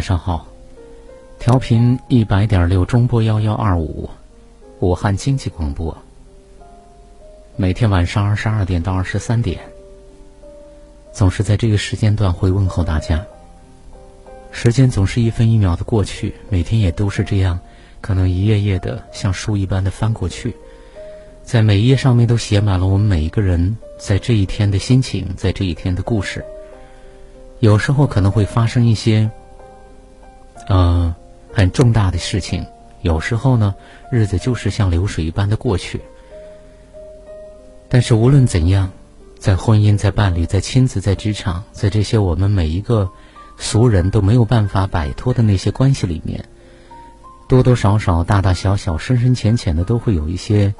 晚上好！调频一百点六中波幺幺二五，武汉经济广播。每天晚上二十二点到二十三点，总是在这个时间段会问候大家。时间总是一分一秒的过去，每天也都是这样，可能一页页的像书一般的翻过去，在每一页上面都写满了我们每一个人在这一天的心情，在这一天的故事。有时候可能会发生一些。嗯，很重大的事情，有时候呢，日子就是像流水一般的过去。但是无论怎样，在婚姻、在伴侣、在亲子、在职场，在这些我们每一个俗人都没有办法摆脱的那些关系里面，多多少少、大大小小、深深浅浅的，都会有一些，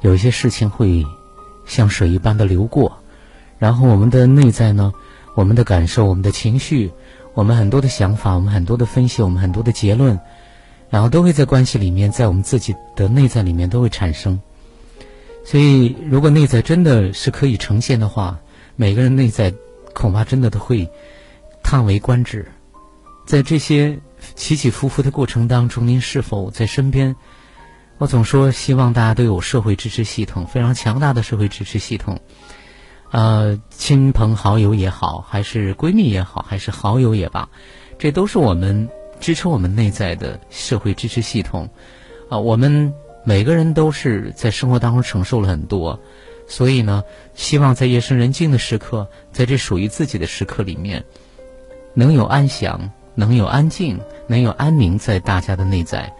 有一些事情会像水一般的流过。然后我们的内在呢，我们的感受、我们的情绪。我们很多的想法，我们很多的分析，我们很多的结论，然后都会在关系里面，在我们自己的内在里面都会产生。所以，如果内在真的是可以呈现的话，每个人内在恐怕真的都会叹为观止。在这些起起伏伏的过程当中，您是否在身边？我总说，希望大家都有社会支持系统，非常强大的社会支持系统。呃，亲朋好友也好，还是闺蜜也好，还是好友也罢，这都是我们支撑我们内在的社会支持系统。啊，我们每个人都是在生活当中承受了很多，所以呢，希望在夜深人静的时刻，在这属于自己的时刻里面，能有安详，能有安静，能有安宁在大家的内在。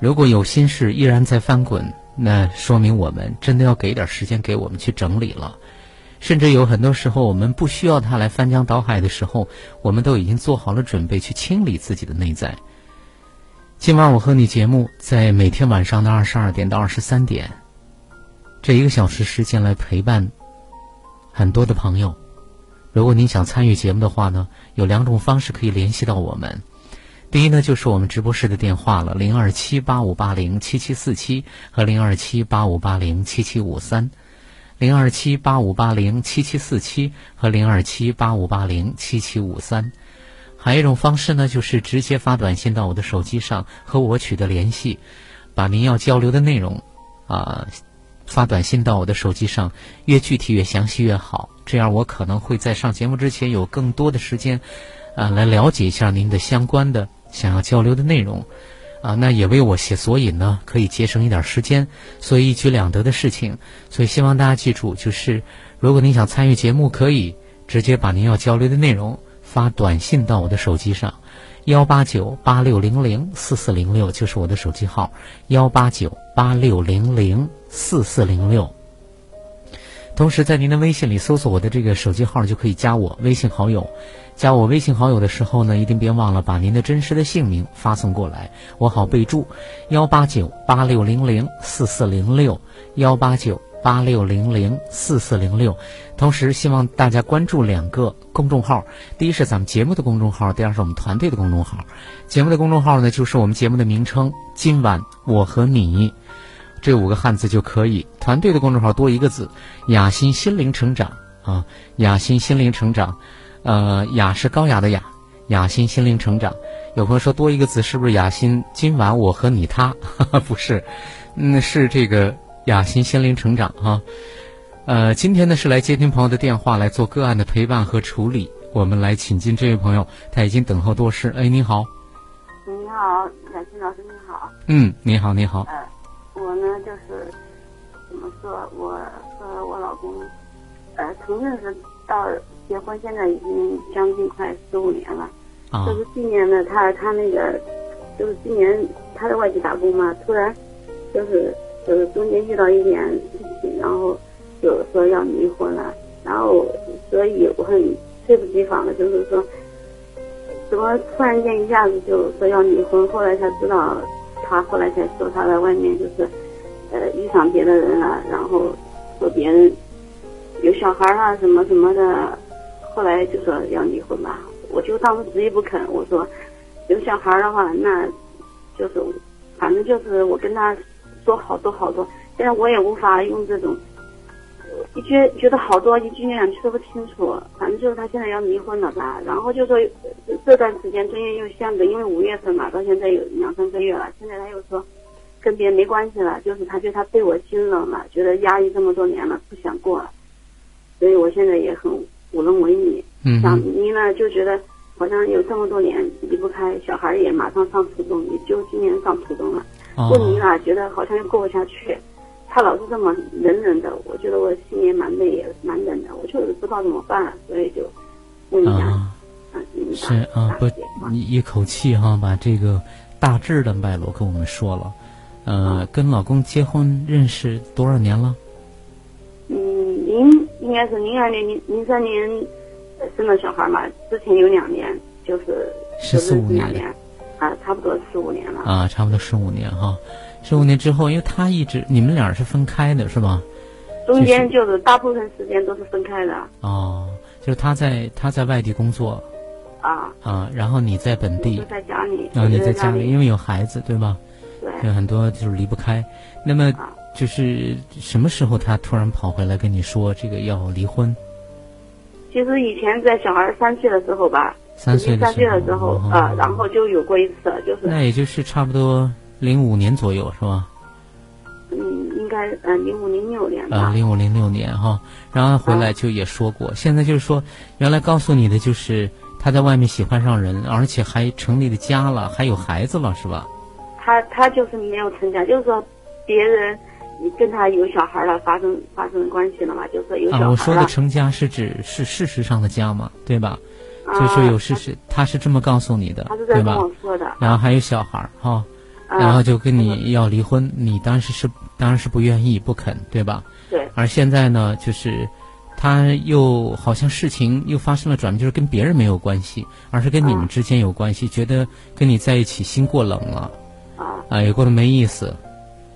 如果有心事依然在翻滚，那说明我们真的要给点时间给我们去整理了。甚至有很多时候，我们不需要他来翻江倒海的时候，我们都已经做好了准备去清理自己的内在。今晚我和你节目在每天晚上的二十二点到二十三点，这一个小时时间来陪伴很多的朋友。如果您想参与节目的话呢，有两种方式可以联系到我们。第一呢，就是我们直播室的电话了，零二七八五八零七七四七和零二七八五八零七七五三。零二七八五八零七七四七和零二七八五八零七七五三，还有一种方式呢，就是直接发短信到我的手机上和我取得联系，把您要交流的内容啊发短信到我的手机上，越具体越详细越好，这样我可能会在上节目之前有更多的时间啊来了解一下您的相关的想要交流的内容。啊，那也为我写索引呢，可以节省一点时间，所以一举两得的事情。所以希望大家记住，就是如果您想参与节目，可以直接把您要交流的内容发短信到我的手机上，幺八九八六零零四四零六就是我的手机号，幺八九八六零零四四零六。同时，在您的微信里搜索我的这个手机号，就可以加我微信好友。加我微信好友的时候呢，一定别忘了把您的真实的姓名发送过来，我好备注。幺八九八六零零四四零六，幺八九八六零零四四零六。同时，希望大家关注两个公众号，第一是咱们节目的公众号，第二是我们团队的公众号。节目的公众号呢，就是我们节目的名称“今晚我和你”，这五个汉字就可以。团队的公众号多一个字，“雅欣心灵成长”啊，“雅欣心灵成长”。呃，雅是高雅的雅，雅心心灵成长。有朋友说多一个字是不是雅心？今晚我和你他 不是，嗯，是这个雅心心灵成长哈。呃，今天呢是来接听朋友的电话来做个案的陪伴和处理。我们来请进这位朋友，他已经等候多时。哎，你好。你好，雅欣老师，你好。嗯，你好，你好。呃，我呢就是怎么说我和我老公，呃，从认识到结婚，现在已经将近快十五年了。啊。就是今年呢，他他那个，就是今年他在外地打工嘛，突然，就是就是中间遇到一点事情，然后就说要离婚了，然后所以我很猝不及防的，就是说，怎么突然间一下子就说要离婚？后来才知道，他后来才说他在外面就是。呃，遇上别的人了，然后说别人有小孩啊，什么什么的，后来就说要离婚吧。我就当时执意不肯，我说有小孩的话，那就是反正就是我跟他说好多好多，现在我也无法用这种一句觉得好多一句两句说不清楚。反正就是他现在要离婚了吧，然后就说这段时间中间又相隔，因为五月份嘛，到现在有两三个月了，现在他又说。跟别人没关系了，就是他觉得他对我心冷了，觉得压抑这么多年了，不想过了，所以我现在也很无能为力。嗯，想离呢，就觉得好像有这么多年离不开，小孩也马上上初中，也就今年上初中了，不离了，觉得好像又过不下去。他老是这么冷冷的，我觉得我心里蛮累，也蛮冷的，我就是不知道怎么办，所以就问一下。啊，是啊，不，你一口气哈把这个大致的脉络跟我们说了。呃，跟老公结婚认识多少年了？嗯，零应该是零二年、零零三年生了小孩嘛，之前有两年就是十四五年，啊，差不多十五年了。啊，差不多十五年哈，十五年之后，因为他一直你们俩是分开的是吧？中间就是大部分时间都是分开的。哦，就是他在他在外地工作。啊。啊，然后你在本地。在家里。啊，你在家里，因为有孩子，对吧？对有很多就是离不开，那么就是什么时候他突然跑回来跟你说这个要离婚？其实以前在小孩三岁的时候吧，三岁三岁的时候啊，然后就有过一次，就是那也就是差不多零五年左右是吧？嗯，应该嗯零五零六年吧。啊，零五零六年哈，然后回来就也说过，现在就是说原来告诉你的就是他在外面喜欢上人，而且还成立了家了，还有孩子了，是吧？他他就是没有成家，就是说别人跟他有小孩了，发生发生关系了嘛，就说有小孩啊，我说的成家是指是事实上的家嘛，对吧？就说有事实，他是这么告诉你的，对吧？然后还有小孩哈，然后就跟你要离婚，你当时是当然是不愿意不肯，对吧？对。而现在呢，就是他又好像事情又发生了转变，就是跟别人没有关系，而是跟你们之间有关系，觉得跟你在一起心过冷了。啊，也过得没意思，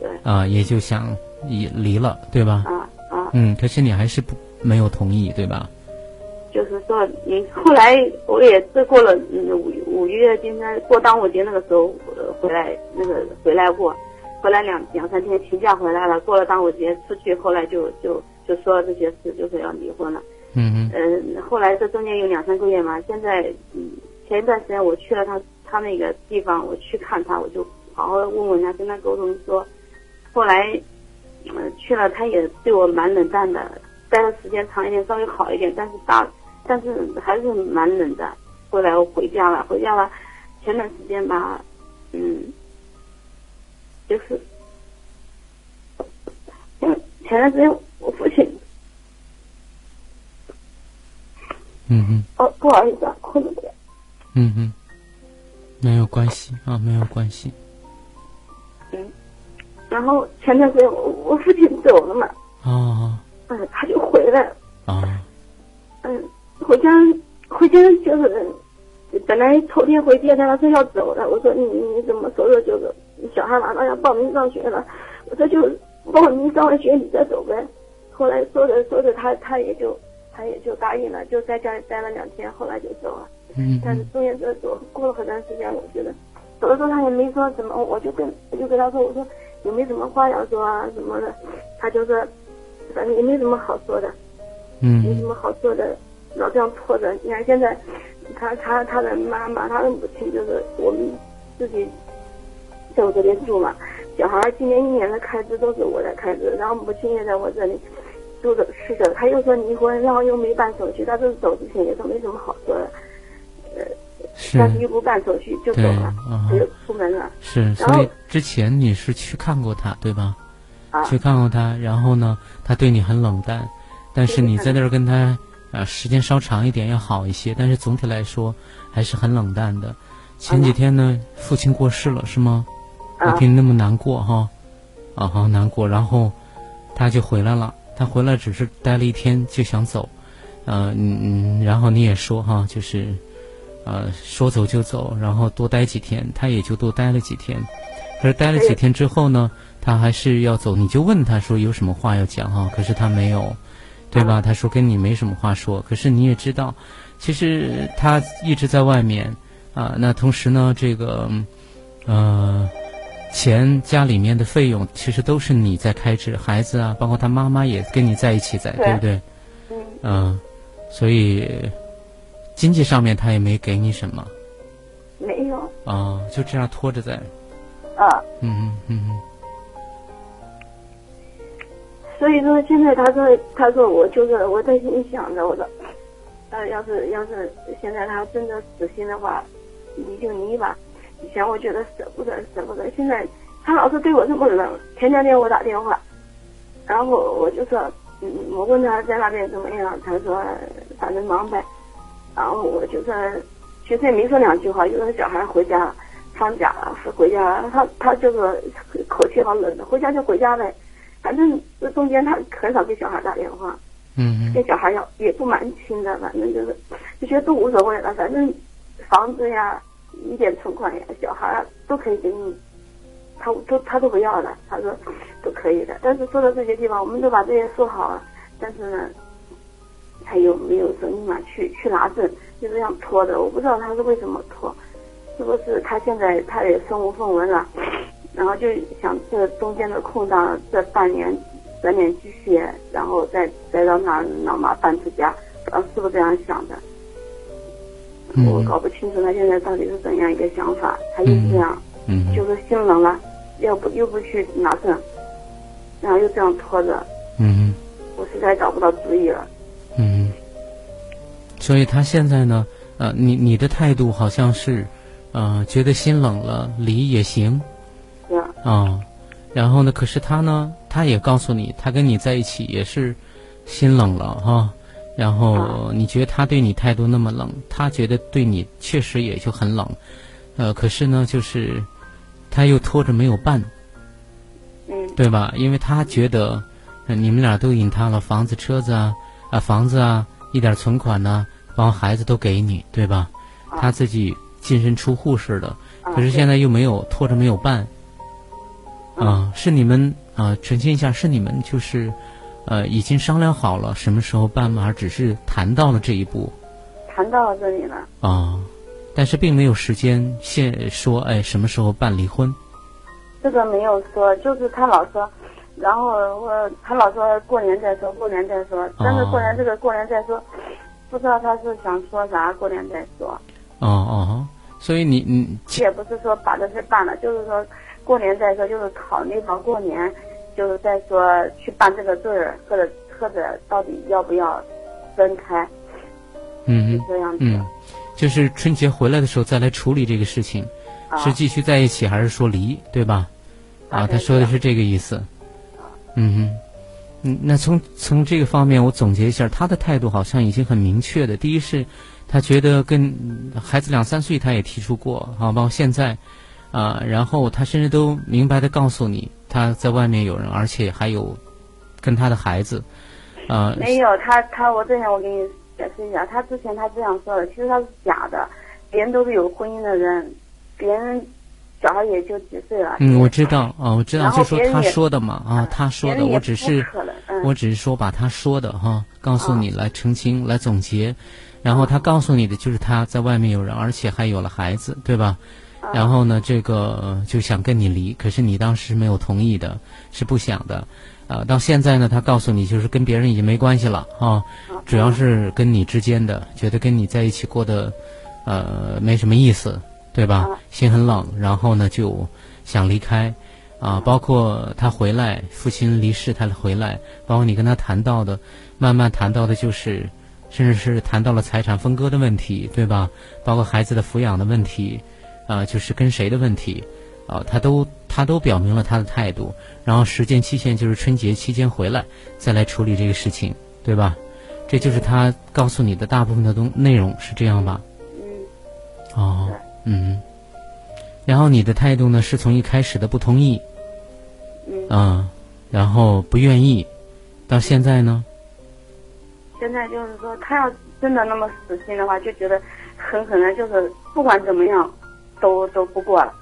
对，啊，也就想离离了，对吧？啊啊，嗯，可是你还是不没有同意，对吧？就是说，你后来我也是过了五五月，今天过端午节那个时候回来，那个回来过，回来两两三天请假回来了，过了端午节出去，后来就就就说这些事，就是要离婚了。嗯嗯。嗯，后来这中间有两三个月嘛，现在嗯，前一段时间我去了他他那个地方，我去看他，我就。好好问问他，跟他沟通说，后来，嗯，去了，他也对我蛮冷淡的，待的时间长一点，稍微好一点，但是大，但是还是蛮冷的。后来我回家了，回家了，前段时间吧，嗯，就是，嗯，前段时间我父亲，嗯嗯，哦，不好意思啊，困了点，嗯嗯，没有关系啊，没有关系。嗯然后前段时间我我父亲走了嘛，哦，嗯，他就回来了，啊，嗯，回家回家就是本来头天回，第二天他说要走了，我说你你怎么说的就是小孩马上要报名上学了，我说就报名上完学你再走呗，后来说着说着他他也就他也就答应了，就在家里待了两天，后来就走了，嗯，但是中间这走过了很长时间，我觉得走的时候他也没说什么，我就跟我就跟他说我说。也没什么话要说啊什么的，他就说，反正也没什么好说的，嗯，没什么好说的，老这样拖着。你看现在，他他他的妈妈，他的母亲就是我们自己在我这边住嘛，小孩今年一年的开支都是我在开支，然后母亲也在我这里住着吃着。他又说离婚，然后又没办手续，他这是走之前也说没什么好说的，呃。但是又不办手续就走了，他就出门了。是，所以之前你是去看过他对吧？去看过他，然后呢，他对你很冷淡，但是你在那儿跟他啊，时间稍长一点要好一些，但是总体来说还是很冷淡的。前几天呢，父亲过世了，是吗？我听那么难过哈，啊，好难过。然后他就回来了，他回来只是待了一天就想走，嗯嗯，然后你也说哈，就是呃说走就走，然后多待几天，他也就多待了几天。可是待了几天之后呢？他还是要走，你就问他说有什么话要讲哈？可是他没有，对吧？他说跟你没什么话说。可是你也知道，其实他一直在外面啊。那同时呢，这个呃，钱家里面的费用其实都是你在开支，孩子啊，包括他妈妈也跟你在一起在，对不对？嗯。所以经济上面他也没给你什么。没有。啊，就这样拖着在。啊。嗯嗯嗯嗯。所以说，现在他说，他说我就是我在心里想着，我说，呃，要是要是现在他真的死心的话，你就离吧。以前我觉得舍不得，舍不得。现在他老是对我这么冷，天天我打电话，然后我就说，嗯，我问他在那边怎么样，他说反正忙呗。然后我就说，其实也没说两句话，就说小孩回家放假了回家，他他就是口气好冷的，回家就回家呗。反正这中间他很少给小孩打电话，嗯，跟小孩要也不蛮亲的，反正就是就觉得都无所谓了。反正房子呀，一点存款呀，小孩都可以给你，他都他都不要了，他说都可以的。但是说到这些地方，我们都把这些说好了，但是呢，他又没有说立马去去拿证，就这样拖的。我不知道他是为什么拖，是不是他现在他也身无分文了？然后就想这中间的空档，这半年攒点积蓄，然后再再让他老妈搬出家，不知道是不是这样想的？我搞不清楚他现在到底是怎样一个想法。他就是这样，嗯就是心冷了，要不又不去拿证，然后又这样拖着。嗯，我实在找不到主意了。嗯，所以他现在呢，呃，你你的态度好像是，呃，觉得心冷了，离也行。啊，然后呢？可是他呢？他也告诉你，他跟你在一起也是心冷了哈。然后你觉得他对你态度那么冷，他觉得对你确实也就很冷。呃，可是呢，就是他又拖着没有办，嗯，对吧？因为他觉得你们俩都引他了，房子、车子啊，啊，房子啊，一点存款呢，包括孩子都给你，对吧？他自己净身出户似的，可是现在又没有拖着没有办。啊，是你们啊，澄清一下，是你们就是，呃，已经商量好了什么时候办吗？只是谈到了这一步，谈到了这里了啊，但是并没有时间现说，哎，什么时候办离婚？这个没有说，就是他老说，然后我他老说过年再说，过年再说，但是过年这个过年再说，不知道他是想说啥，过年再说。哦哦，所以你你也不是说把这事办了，就是说。过年再说，就是考虑到过年，就是再说去办这个证儿，或者或者到底要不要分开，嗯这样子。嗯，就是春节回来的时候再来处理这个事情，是继续在一起还是说离，对吧？啊，他说的是这个意思。嗯哼，嗯，那从从这个方面我总结一下，他的态度好像已经很明确的。第一是，他觉得跟孩子两三岁他也提出过，啊，包括现在。啊，然后他甚至都明白的告诉你，他在外面有人，而且还有跟他的孩子，啊，没有他他我之前我给你解释一下，他之前他这样说的，其实他是假的，别人都是有婚姻的人，别人小孩也就几岁了。嗯，我知道啊，我知道，就说他说的嘛啊，他说的，我只是我只是说把他说的哈告诉你来澄清来总结，然后他告诉你的就是他在外面有人，而且还有了孩子，对吧？然后呢，这个就想跟你离，可是你当时没有同意的，是不想的，啊，到现在呢，他告诉你就是跟别人已经没关系了啊，主要是跟你之间的，觉得跟你在一起过的，呃，没什么意思，对吧？心很冷，然后呢就想离开，啊，包括他回来，父亲离世他回来，包括你跟他谈到的，慢慢谈到的就是，甚至是谈到了财产分割的问题，对吧？包括孩子的抚养的问题。啊，就是跟谁的问题，啊，他都他都表明了他的态度，然后时间期限就是春节期间回来再来处理这个事情，对吧？这就是他告诉你的大部分的东内容是这样吧？嗯。哦。嗯。然后你的态度呢，是从一开始的不同意。嗯。啊，然后不愿意，到现在呢？现在就是说，他要真的那么死心的话，就觉得很可能，就是不管怎么样，都都不过了，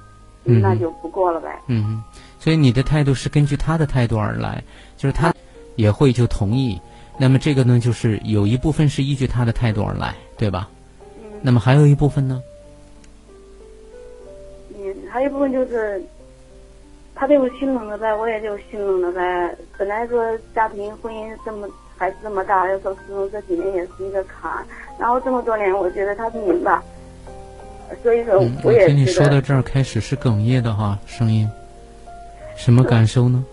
那就不过了呗。嗯，所以你的态度是根据他的态度而来，就是他也会就同意。那么这个呢，就是有一部分是依据他的态度而来，对吧？嗯。那么还有一部分呢？嗯，还有一部分就是，他对我心冷了呗，我也就心冷了呗。本来说家庭婚姻这么。孩子这么大，要说始终这几年也是一个坎，然后这么多年，我觉得他是明白，所以说我也听你说到这儿开始是哽咽的哈，声音，什么感受呢？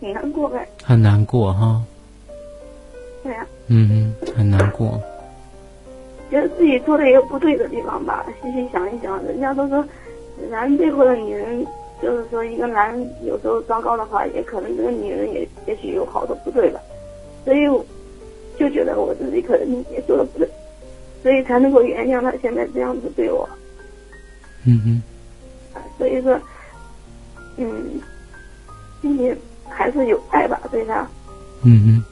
很难过呗。很难过哈。对呀。嗯嗯，很难过。觉得自己做的一个不对的地方吧，细细想一想，人家都说，男人背后的女人。就是说，一个男人有时候糟糕的话，也可能这个女人也也许有好多不对吧，所以就觉得我自己可能也做的不对，所以才能够原谅他现在这样子对我。嗯嗯。所以说，嗯，心里还是有爱吧，对他。嗯嗯。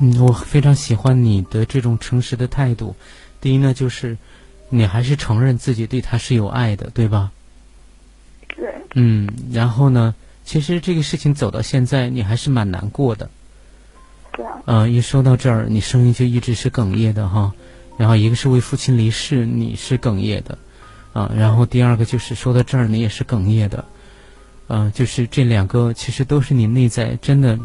嗯，我非常喜欢你的这种诚实的态度。第一呢，就是你还是承认自己对他是有爱的，对吧？对，嗯，然后呢？其实这个事情走到现在，你还是蛮难过的。啊。嗯，一说到这儿，你声音就一直是哽咽的哈。然后一个是为父亲离世，你是哽咽的，啊，然后第二个就是说到这儿，你也是哽咽的，嗯，就是这两个其实都是你内在真的，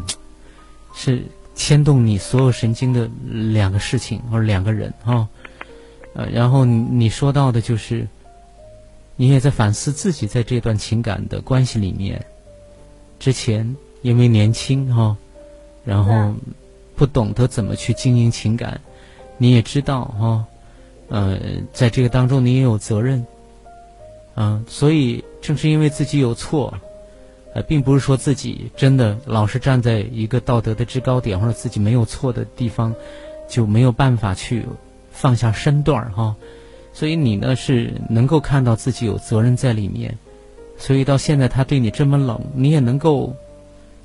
是牵动你所有神经的两个事情或者两个人啊，呃，然后你说到的就是。你也在反思自己在这段情感的关系里面，之前因为年轻哈，然后不懂得怎么去经营情感，你也知道哈，呃，在这个当中你也有责任，嗯，所以正是因为自己有错，呃，并不是说自己真的老是站在一个道德的制高点或者自己没有错的地方，就没有办法去放下身段哈。所以你呢是能够看到自己有责任在里面，所以到现在他对你这么冷，你也能够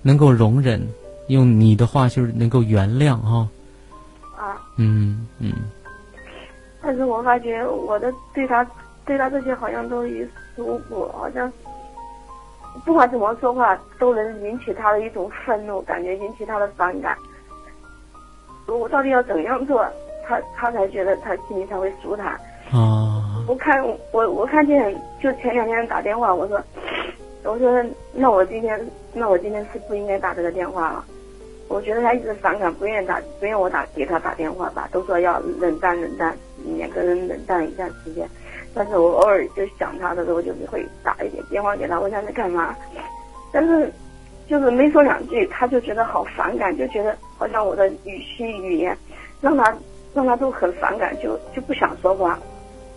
能够容忍，用你的话就是能够原谅哈。啊。嗯嗯。但是我发觉我的对他对他这些好像都于事无补，好像不管怎么说话都能引起他的一种愤怒，感觉引起他的反感。我到底要怎样做，他他才觉得他心里才会舒坦？啊！我看我我看见就前两天打电话，我说我说那我今天那我今天是不应该打这个电话了。我觉得他一直反感，不愿意打，不愿意我打给他打电话吧，都说要冷淡冷淡，两个人冷淡一段时间。但是我偶尔就想他的时候，就会打一点电话给他，问他在干嘛。但是就是没说两句，他就觉得好反感，就觉得好像我的语气语言让他让他都很反感，就就不想说话。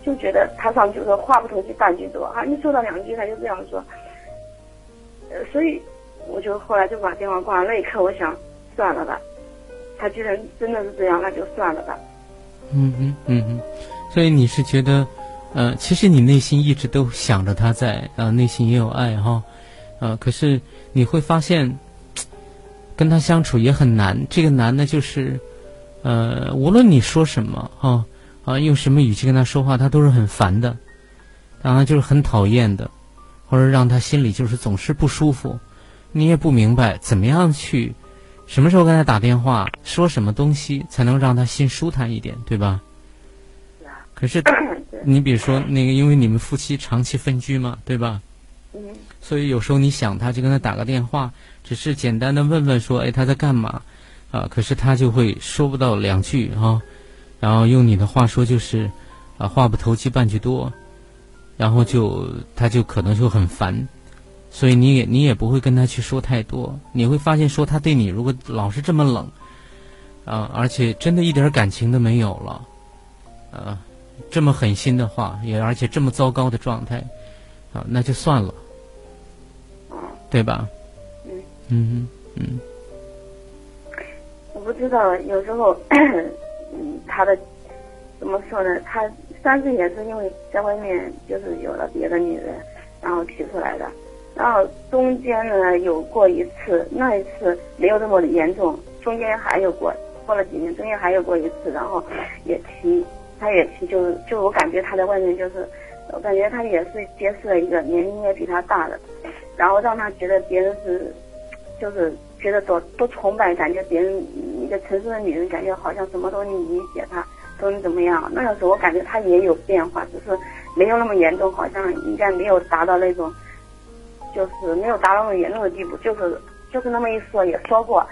就觉得他上就说话不投机半句多啊，一说到两句他就这样说，呃，所以我就后来就把电话挂了。那一刻我想算了吧，他既然真的是这样，那就算了吧。嗯嗯嗯嗯，所以你是觉得，呃，其实你内心一直都想着他在啊，内心也有爱哈，呃，可是你会发现跟他相处也很难。这个难呢，就是呃，无论你说什么哈。啊，用什么语气跟他说话，他都是很烦的，当然就是很讨厌的，或者让他心里就是总是不舒服。你也不明白怎么样去，什么时候跟他打电话，说什么东西才能让他心舒坦一点，对吧？可是，你比如说那个，因为你们夫妻长期分居嘛，对吧？嗯。所以有时候你想他，就跟他打个电话，只是简单的问问说，哎，他在干嘛？啊，可是他就会说不到两句啊。然后用你的话说就是，啊，话不投机半句多，然后就他就可能就很烦，所以你也你也不会跟他去说太多。你会发现说他对你如果老是这么冷，啊，而且真的一点感情都没有了，啊，这么狠心的话，也而且这么糟糕的状态，啊，那就算了，对吧？嗯嗯嗯。我不知道，有时候，嗯，他的怎么说呢？他三次也是因为在外面就是有了别的女人，然后提出来的。然后中间呢有过一次，那一次没有这么严重。中间还有过，过了几年，中间还有过一次，然后也提。他也提，就就我感觉他在外面就是，我感觉他也是结识了一个年龄也比他大的，然后让他觉得别人是，就是觉得多多崇拜，感觉别人一个成熟的女人，感觉好像什么都能理解他，都能怎么样。那个时候我感觉他也有变化，只是没有那么严重，好像应该没有达到那种，就是没有达到那么严重的地步，就是就是那么一说也说过。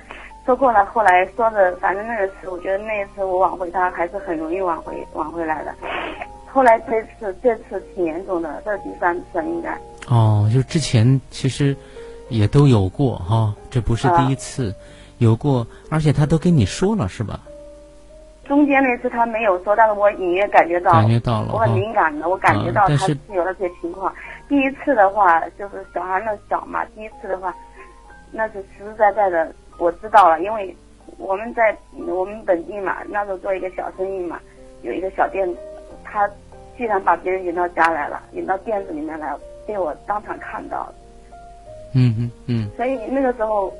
说过了，后来说的，反正那个次，我觉得那一次我挽回他还是很容易挽回挽回来的。后来这次这次挺严重的，这是第三次应该。哦，就之前其实也都有过哈，这不是第一次，有过，而且他都跟你说了是吧？中间那次他没有说，但是我隐约感觉到，感觉到了，我很敏感的，我感觉到他是有了这些情况。第一次的话就是小孩那小嘛，第一次的话那是实实在在的。我知道了，因为我们在我们本地嘛，那时候做一个小生意嘛，有一个小店，他居然把别人引到家来了，引到店子里面来，被我当场看到了。嗯嗯嗯。所以那个时候，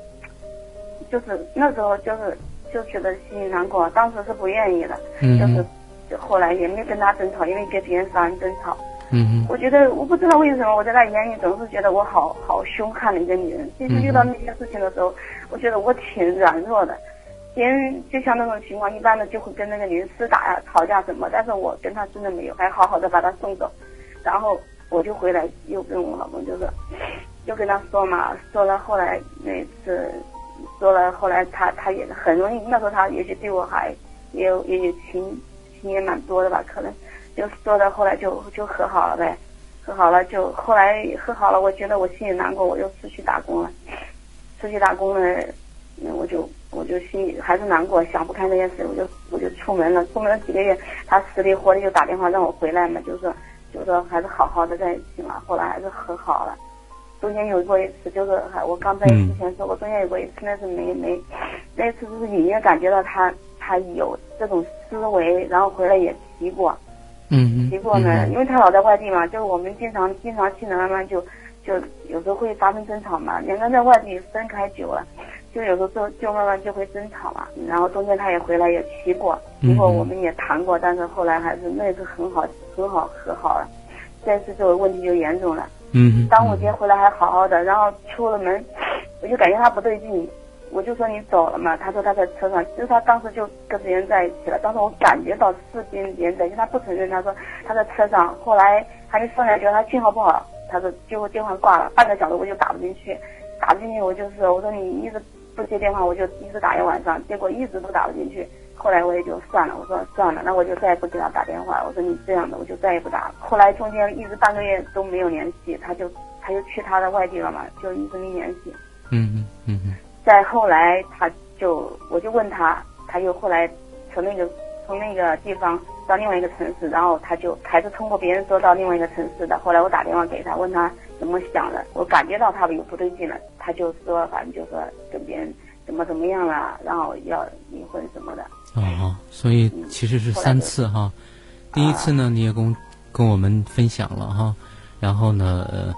就是那时候就是就觉得心里难过，当时是不愿意的，就是就后来也没跟他争吵，因为跟别人发生争吵。嗯我觉得我不知道为什么我在他眼里总是觉得我好好凶悍的一个女人，其实遇到那些事情的时候。我觉得我挺软弱的，别人就像那种情况，一般的就会跟那个女人厮打呀、吵架什么，但是我跟他真的没有，还好好的把他送走，然后我就回来又跟我老公就是，又跟他说嘛，说了后来那次，说了后来他他也很容易，那时候他也许对我还也有也有情情也蛮多的吧，可能就说到后来就就和好了呗，和好了就后来和好了，我觉得我心里难过，我就出去打工了。出去打工了，那我就我就心里还是难过，想不开那件事，我就我就出门了。出门了几个月，他死里活的就打电话让我回来嘛，就说就说还是好好的在一起嘛。后来还是和好了。中间有过一次，就是还我刚在之前说过，中间有过一次，那次没没，那次就是隐约感觉到他他有这种思维，然后回来也提过，嗯提过呢，因为他老在外地嘛，就是我们经常经常去呢，慢慢就。就有时候会发生争吵嘛，两个人在外地分开久了，就有时候就就慢慢就会争吵嘛。然后中间他也回来也提过，提过我们也谈过，但是后来还是那次很好很好和好了。这次这个问题就严重了。嗯。端午节回来还好好的，然后出了门，我就感觉他不对劲，我就说你走了嘛。他说他在车上，其实他当时就跟别人在一起了。当时我感觉到是跟别人在一起，他不承认。他说他在车上，后来还没说两句，他信号不好。他说结果电话挂了，半个小时我就打不进去，打不进去我就是我说你一直不接电话，我就一直打一晚上，结果一直都打不进去。后来我也就算了，我说算了，那我就再也不给他打电话。我说你这样的我就再也不打了。后来中间一直半个月都没有联系，他就他就去他的外地了嘛，就一直没联系。嗯嗯嗯嗯。再后来他就我就问他，他又后来从那个从那个地方。到另外一个城市，然后他就还是通过别人说到另外一个城市的。后来我打电话给他，问他怎么想的，我感觉到他有不对劲了，他就说反正就说跟别人怎么怎么样了，然后要离婚什么的。哦，所以其实是三次哈。第一次呢，你也跟跟我们分享了哈，然后呢，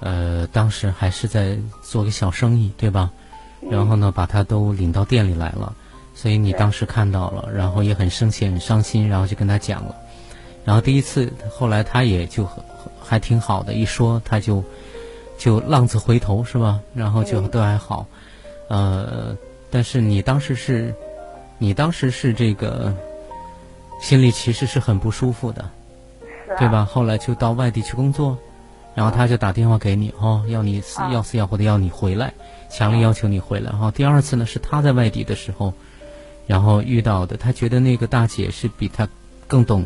呃，当时还是在做个小生意，对吧？然后呢，把他都领到店里来了。所以你当时看到了，然后也很生气、很伤心，然后就跟他讲了。然后第一次，后来他也就还挺好的，一说他就就浪子回头是吧？然后就都还好。呃，但是你当时是，你当时是这个心里其实是很不舒服的，对吧？后来就到外地去工作，然后他就打电话给你哦，要你要死要活的要你回来，强烈要求你回来。然后第二次呢，是他在外地的时候。然后遇到的，他觉得那个大姐是比他更懂，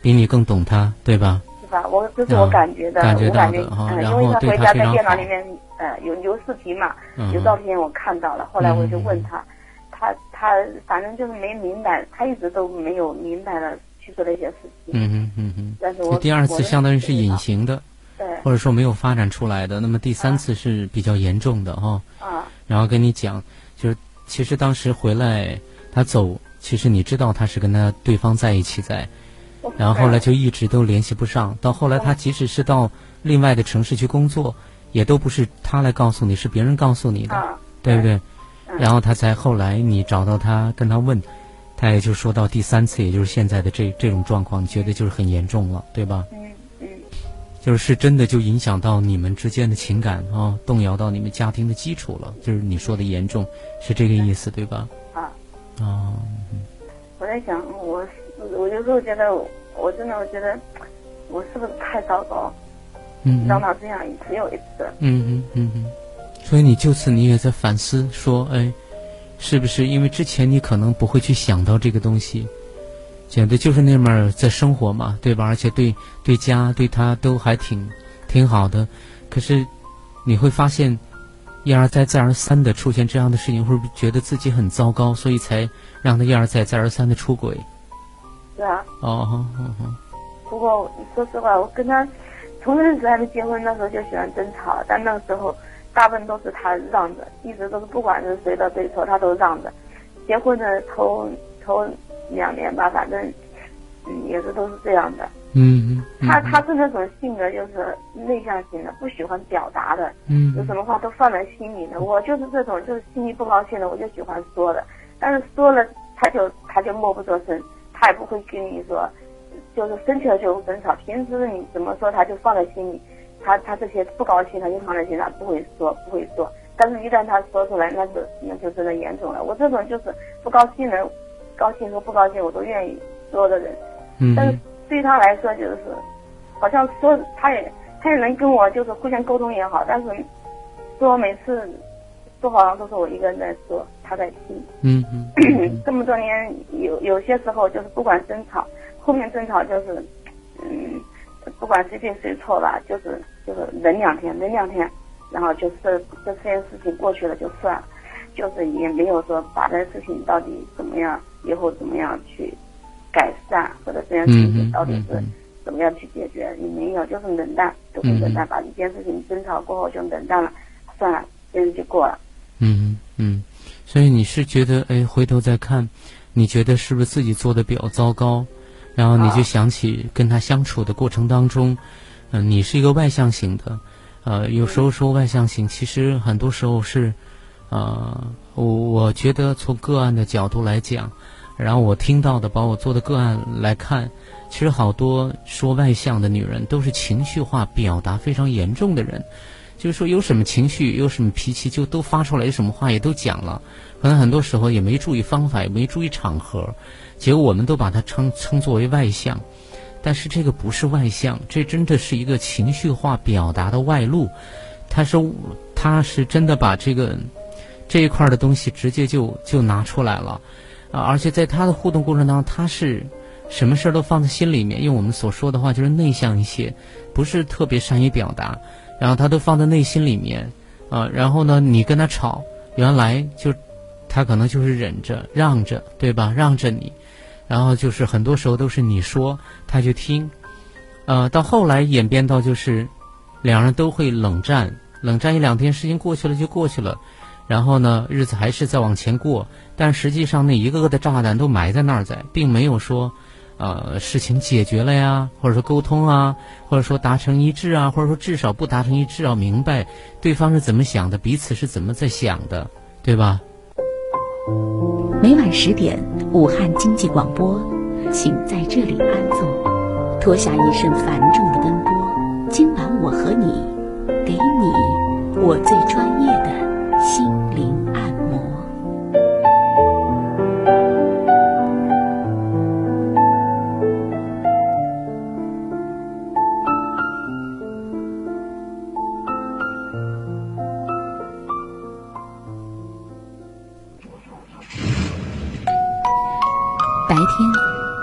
比你更懂他，对吧？是吧？我这是我感觉的，感觉到的哈。然后他回家在电脑里面，呃，有有视频嘛，有照片我看到了。后来我就问他，他他反正就是没明白，他一直都没有明白了去做的一些事情。嗯哼嗯哼。但是我第二次相当于是隐形的，对，或者说没有发展出来的。那么第三次是比较严重的哈。啊。然后跟你讲，就是其实当时回来他走，其实你知道他是跟他对方在一起在，然后后来就一直都联系不上。到后来他即使是到另外的城市去工作，也都不是他来告诉你，是别人告诉你的，对不对？然后他才后来你找到他跟他问，他也就说到第三次，也就是现在的这这种状况，你觉得就是很严重了，对吧？嗯嗯，就是是真的就影响到你们之间的情感啊，动摇到你们家庭的基础了，就是你说的严重，是这个意思对吧？啊哦，我在想，我我有时候觉得，我真的我觉得，我是不是太糟糕？嗯，让他这样只有一次。嗯嗯嗯嗯。所以你就此你也在反思说，哎，是不是因为之前你可能不会去想到这个东西，简直就是那面在生活嘛，对吧？而且对对家对他都还挺挺好的，可是你会发现一而再再而三的出现这样的事情，会不会觉得自己很糟糕，所以才让他一而再再而三的出轨？是啊。不过说实话，我跟他从认识还没结婚那时候就喜欢争吵，但那个时候。大部分都是他让着，一直都是不管是谁的对错，他都让着。结婚的头头两年吧，反正嗯也是都是这样的。嗯嗯。他他是那种性格就是内向型的，不喜欢表达的。嗯。有什么话都放在心里的。我就是这种，就是心里不高兴的，我就喜欢说的。但是说了，他就他就默不作声，他也不会跟你说，就是生气了就争吵。平时你怎么说，他就放在心里。他他这些不高兴，他就放在心上，不会说，不会说。但是，一旦他说出来，那就那就真的严重了。我这种就是不高兴的，高兴和不高兴我都愿意说的人。嗯。但是对他来说，就是好像说他也他也能跟我就是互相沟通也好，但是说每次说好像都是我一个人在说，他在听。嗯嗯。这么多年，有有些时候就是不管争吵，后面争吵就是嗯。不管谁对谁错吧，就是就是忍两天，忍两天，然后就是这这件事情过去了就算了，就是也没有说把这事情到底怎么样，以后怎么样去改善，或者这件事情到底是怎么样去解决，也没有，就是冷淡，就是冷淡，把一件事情争吵过后就冷淡了，算了，这样就过了。嗯嗯，所以你是觉得，哎，回头再看，你觉得是不是自己做的比较糟糕？然后你就想起跟他相处的过程当中，嗯，你是一个外向型的，呃，有时候说外向型，其实很多时候是，呃，我我觉得从个案的角度来讲，然后我听到的，把我做的个案来看，其实好多说外向的女人都是情绪化表达非常严重的人，就是说有什么情绪，有什么脾气就都发出来，有什么话也都讲了，可能很多时候也没注意方法，也没注意场合。结果我们都把它称称作为外向，但是这个不是外向，这真的是一个情绪化表达的外露。他说他是真的把这个这一块的东西直接就就拿出来了啊！而且在他的互动过程当中，他是什么事儿都放在心里面。用我们所说的话，就是内向一些，不是特别善于表达。然后他都放在内心里面啊。然后呢，你跟他吵，原来就他可能就是忍着、让着，对吧？让着你。然后就是很多时候都是你说他就听，呃，到后来演变到就是，两人都会冷战，冷战一两天，事情过去了就过去了，然后呢，日子还是在往前过，但实际上那一个个的炸弹都埋在那儿在，并没有说，呃，事情解决了呀，或者说沟通啊，或者说达成一致啊，或者说至少不达成一致，要明白对方是怎么想的，彼此是怎么在想的，对吧？每晚十点，武汉经济广播，请在这里安坐，脱下一身繁重的奔波。今晚我和你，给你我最专业的心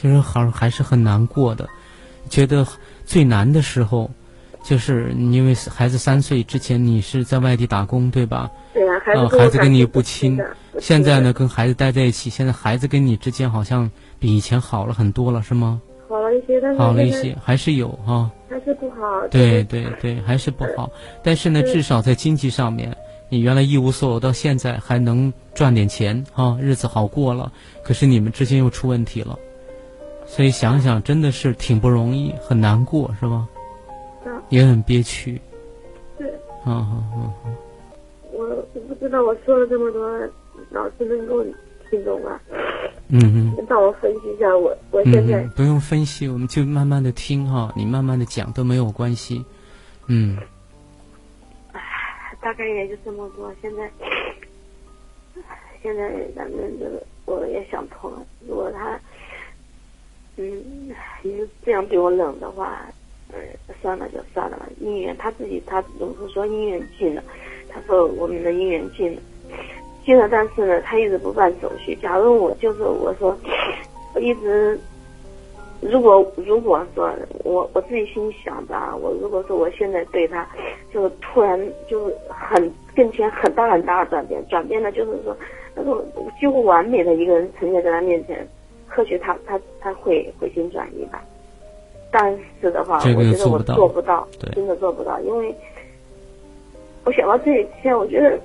其实还还是很难过的，觉得最难的时候，就是因为孩子三岁之前你是在外地打工，对吧？对呀，孩子孩子跟你不亲，现在呢跟孩子待在一起，现在孩子跟你之间好像比以前好了很多了，是吗？好了一些，但是好了一些，还是有哈。还是不好。对对对，还是不好。但是呢，至少在经济上面。你原来一无所有，到现在还能赚点钱啊，日子好过了。可是你们之间又出问题了，所以想想真的是挺不容易，很难过，是吧？也很憋屈。对。嗯嗯嗯！我我不知道我说了这么多，老师能够听懂吗？嗯嗯。帮我分析一下，我我现在不用分析，我们就慢慢的听哈，你慢慢的讲都没有关系。嗯。大概也就这么多。现在，现在咱们这个我也想通了。如果他，嗯，你这样对我冷的话，嗯，算了就算了吧。姻缘他自己，他总是说姻缘尽了。他说我们的姻缘尽了，尽了，但是呢，他一直不办手续。假如我就是我说，我一直。如果如果说我我自己心里想的，我如果说我现在对他，就突然就是很跟前很大很大的转变，转变的就是说那种几乎完美的一个人呈现在他面前，或许他他他会回心转意吧。但是的话，我觉得我做不到，真的做不到，因为我想到这一天，我觉得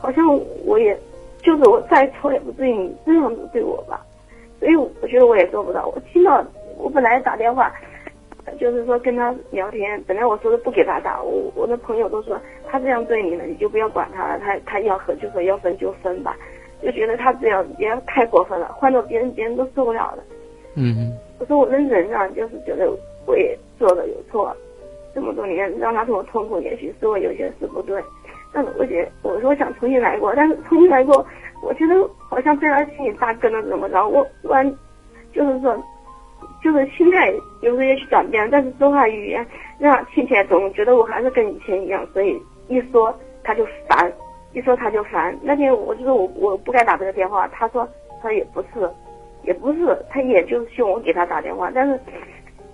好像我也就是我再错也不至于这样子对我吧。所以我觉得我也做不到。我听到我本来打电话，就是说跟他聊天。本来我说的不给他打，我我的朋友都说他这样对你了，你就不要管他了。他他要和就说要分就分吧，就觉得他这样也太过分了。换做别人，别人都受不了了。嗯。我说我能忍让，就是觉得我也做的有错，这么多年让他这么痛苦，也许是我有些事不对。但是我觉得我说我想重新来过，但是重新来过。我觉得好像在他心里扎根了，怎么着？我突然，就是说，就是心态有时候也去转变，但是说话语言让听起来总觉得我还是跟以前一样，所以一说他就烦，一说他就烦。那天我就说我我不该打这个电话，他说他也不是，也不是，他也就希望我给他打电话，但是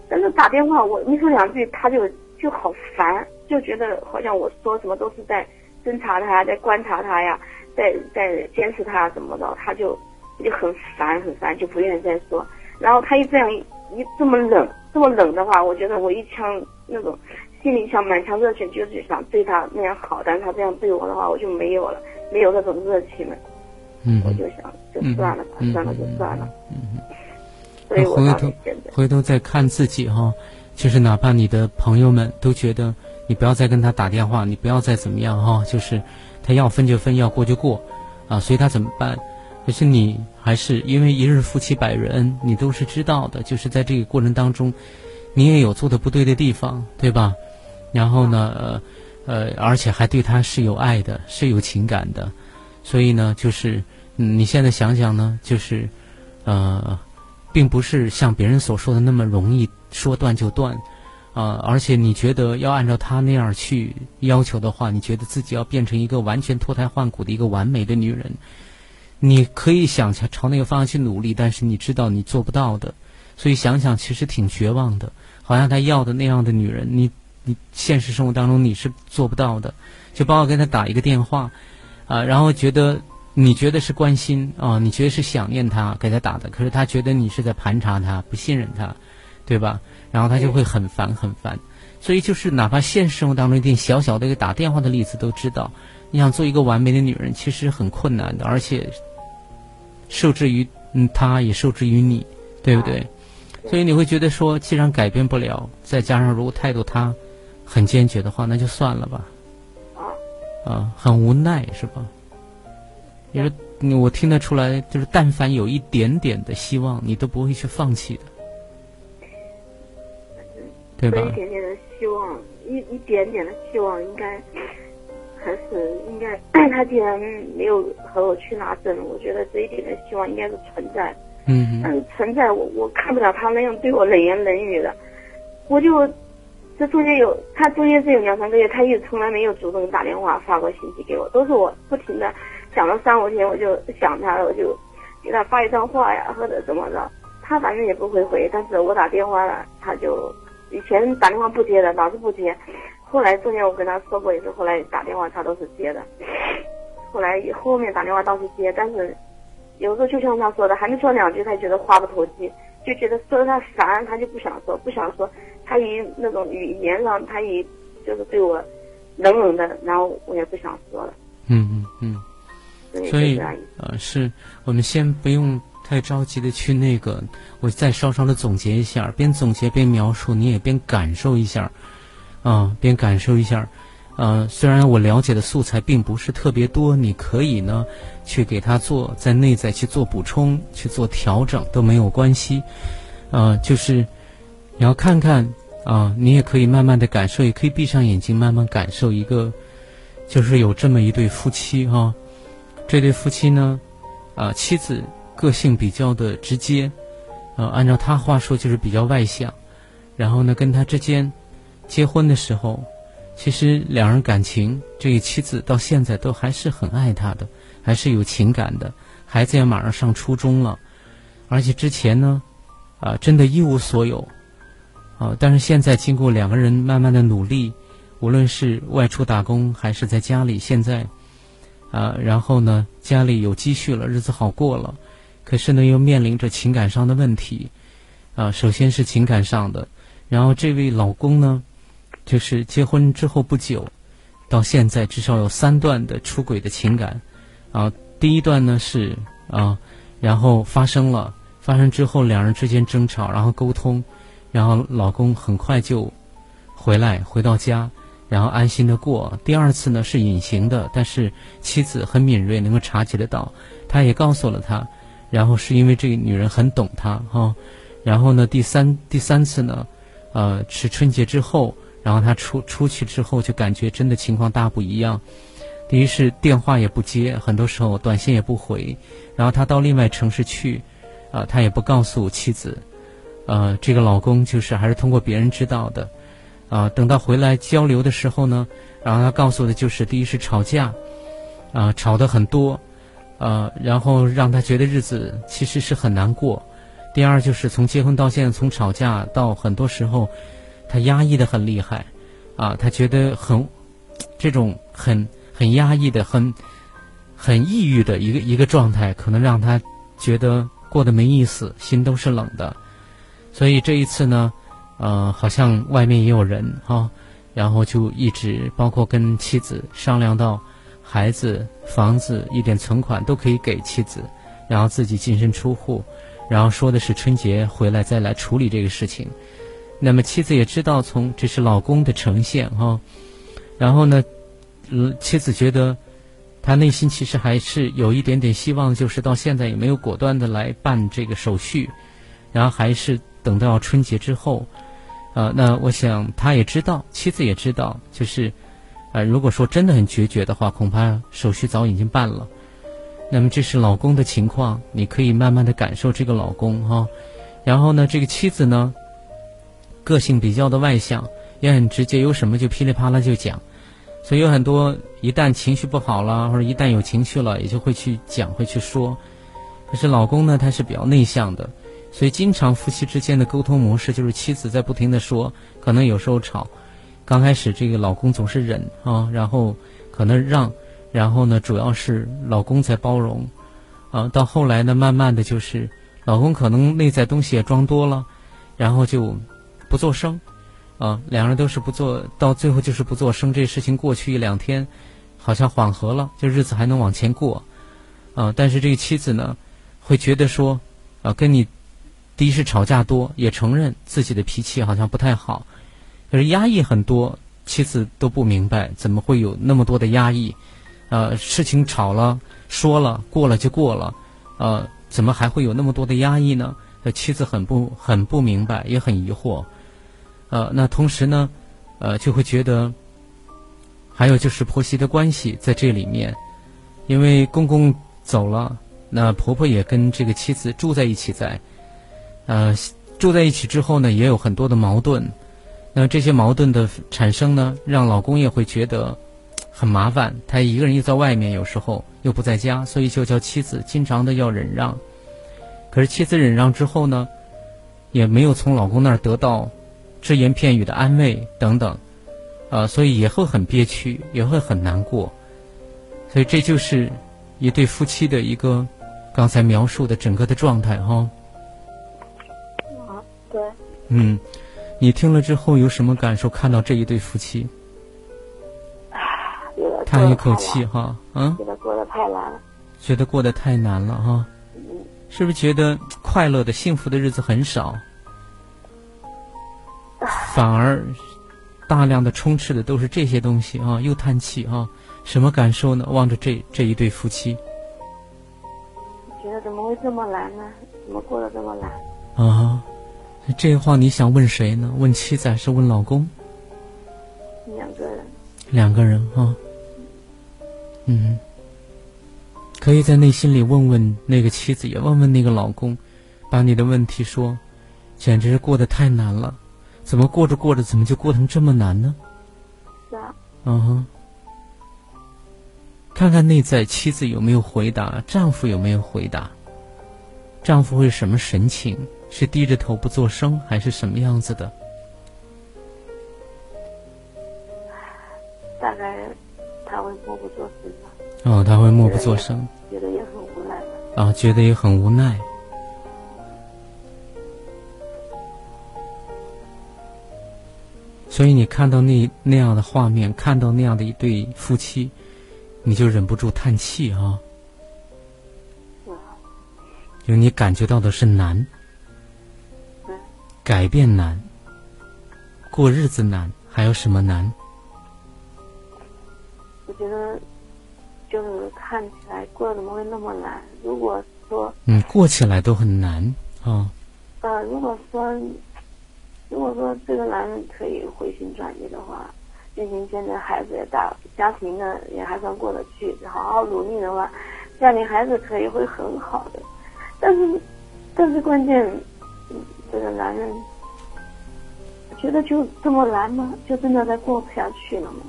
但是打电话我没说两句他就就好烦，就觉得好像我说什么都是在侦查他，在观察他呀。在在监视他怎么着，他就就很烦很烦，就不愿意再说。然后他一这样一这么冷这么冷的话，我觉得我一腔那种心里想满腔热情，就是想对他那样好，但是他这样对我的话，我就没有了，没有那种热情了。嗯，我就想就算了吧，算了就算了。嗯所以回头回头再看自己哈，就是哪怕你的朋友们都觉得你不要再跟他打电话，你不要再怎么样哈，就是。他要分就分，要过就过，啊，所以他怎么办？可是你还是因为一日夫妻百日恩，你都是知道的。就是在这个过程当中，你也有做的不对的地方，对吧？然后呢，呃，呃而且还对他是有爱的，是有情感的。所以呢，就是你现在想想呢，就是呃，并不是像别人所说的那么容易说断就断。啊，而且你觉得要按照他那样去要求的话，你觉得自己要变成一个完全脱胎换骨的一个完美的女人，你可以想想朝那个方向去努力，但是你知道你做不到的，所以想想其实挺绝望的。好像他要的那样的女人，你你现实生活当中你是做不到的。就包括跟他打一个电话，啊，然后觉得你觉得是关心啊，你觉得是想念他给他打的，可是他觉得你是在盘查他，不信任他，对吧？然后他就会很烦很烦，所以就是哪怕现实生活当中一点小小的一个打电话的例子都知道，你想做一个完美的女人其实很困难的，而且受制于嗯他也受制于你，对不对？所以你会觉得说，既然改变不了，再加上如果态度他很坚决的话，那就算了吧。啊，很无奈是吧？因为我听得出来，就是但凡有一点点的希望，你都不会去放弃的，对吧？一点点的希望，一一点点的希望，应该还是应该。他既然没有和我去拿证，我觉得这一点的希望应该是存在。嗯。但是存在，我我看不了他那样对我冷言冷语的，我就。这中间有，他中间是有两三个月，他一直从来没有主动打电话发过信息给我，都是我不停的想了三五天，我就想他了，我就给他发一段话呀，或者怎么着，他反正也不会回，但是我打电话了，他就以前打电话不接的，老是不接，后来中间我跟他说过一次，后来打电话他都是接的，后来后面打电话倒是接，但是有时候就像他说的，还没说两句，他觉得话不投机，就觉得说他烦，他就不想说，不想说。他以那种语言上，他以就是对我冷冷的，然后我也不想说了。嗯嗯嗯。所以呃，是我们先不用太着急的去那个，我再稍稍的总结一下，边总结边描述，你也边感受一下，啊，边感受一下。呃，虽然我了解的素材并不是特别多，你可以呢去给他做在内在去做补充、去做调整都没有关系。呃，就是你要看看。啊，你也可以慢慢的感受，也可以闭上眼睛慢慢感受一个，就是有这么一对夫妻哈，这对夫妻呢，啊，妻子个性比较的直接，呃，按照他话说就是比较外向，然后呢，跟他之间结婚的时候，其实两人感情，这个妻子到现在都还是很爱他的，还是有情感的，孩子也马上上初中了，而且之前呢，啊，真的一无所有。啊！但是现在经过两个人慢慢的努力，无论是外出打工还是在家里，现在，啊，然后呢，家里有积蓄了，日子好过了。可是呢，又面临着情感上的问题，啊，首先是情感上的，然后这位老公呢，就是结婚之后不久，到现在至少有三段的出轨的情感，啊，第一段呢是啊，然后发生了，发生之后两人之间争吵，然后沟通。然后老公很快就回来，回到家，然后安心的过。第二次呢是隐形的，但是妻子很敏锐，能够察觉得到。他也告诉了他，然后是因为这个女人很懂他哈。然后呢，第三第三次呢，呃，是春节之后，然后他出出去之后就感觉真的情况大不一样。第一是电话也不接，很多时候短信也不回。然后他到另外城市去，啊，他也不告诉妻子。呃，这个老公就是还是通过别人知道的，啊，等到回来交流的时候呢，然后他告诉的就是，第一是吵架，啊，吵得很多，呃，然后让他觉得日子其实是很难过。第二就是从结婚到现在，从吵架到很多时候，他压抑的很厉害，啊，他觉得很这种很很压抑的、很很抑郁的一个一个状态，可能让他觉得过得没意思，心都是冷的。所以这一次呢，呃，好像外面也有人哈，然后就一直包括跟妻子商量到，孩子、房子、一点存款都可以给妻子，然后自己净身出户，然后说的是春节回来再来处理这个事情。那么妻子也知道从这是老公的呈现哈，然后呢，妻子觉得，他内心其实还是有一点点希望，就是到现在也没有果断的来办这个手续，然后还是。等到春节之后，呃，那我想他也知道，妻子也知道，就是，呃，如果说真的很决绝的话，恐怕手续早已经办了。那么这是老公的情况，你可以慢慢的感受这个老公哈。然后呢，这个妻子呢，个性比较的外向，也很直接，有什么就噼里啪啦就讲。所以有很多一旦情绪不好了，或者一旦有情绪了，也就会去讲，会去说。可是老公呢，他是比较内向的。所以，经常夫妻之间的沟通模式就是妻子在不停的说，可能有时候吵，刚开始这个老公总是忍啊，然后可能让，然后呢，主要是老公在包容，啊，到后来呢，慢慢的就是老公可能内在东西也装多了，然后就不做声，啊，两人都是不做，到最后就是不做声，这事情过去一两天，好像缓和了，就日子还能往前过，啊，但是这个妻子呢，会觉得说，啊，跟你。第一是吵架多，也承认自己的脾气好像不太好，可是压抑很多，妻子都不明白怎么会有那么多的压抑，呃，事情吵了，说了过了就过了，呃，怎么还会有那么多的压抑呢？妻子很不很不明白，也很疑惑。呃，那同时呢，呃，就会觉得，还有就是婆媳的关系在这里面，因为公公走了，那婆婆也跟这个妻子住在一起，在，呃，住在一起之后呢，也有很多的矛盾。那这些矛盾的产生呢，让老公也会觉得很麻烦。他一个人又在外面，有时候又不在家，所以就叫妻子经常的要忍让。可是妻子忍让之后呢，也没有从老公那儿得到只言片语的安慰等等，啊，所以也会很憋屈，也会很难过。所以这就是一对夫妻的一个刚才描述的整个的状态哈。嗯。你听了之后有什么感受？看到这一对夫妻，叹一口气哈，嗯，觉得过得太难了，觉得过得太难了哈，是不是觉得快乐的、幸福的日子很少，反而大量的充斥的都是这些东西啊？又叹气啊？什么感受呢？望着这这一对夫妻，觉得怎么会这么难呢？怎么过得这么难？啊。这话你想问谁呢？问妻子还是问老公？两个人。两个人啊。嗯。可以在内心里问问那个妻子，也问问那个老公，把你的问题说。简直是过得太难了，怎么过着过着，怎么就过成这么难呢？是啊。嗯哼。看看内在妻子有没有回答，丈夫有没有回答？丈夫会什么神情？是低着头不作声，还是什么样子的？大概他会默不作声吧。哦，他会默不作声。觉得也很无奈。啊，觉得也很无奈。所以你看到那那样的画面，看到那样的一对夫妻，你就忍不住叹气啊。就你感觉到的是难。改变难，过日子难，还有什么难？我觉得，就是看起来过怎么会那么难？如果说，嗯，过起来都很难啊。呃，如果说，如果说这个男人可以回心转意的话，毕竟现在孩子也大，家庭呢也还算过得去，好好努力的话，家里孩子可以会很好的。但是，但是关键。这个男人觉得就这么难吗？就真的再过不下去了吗？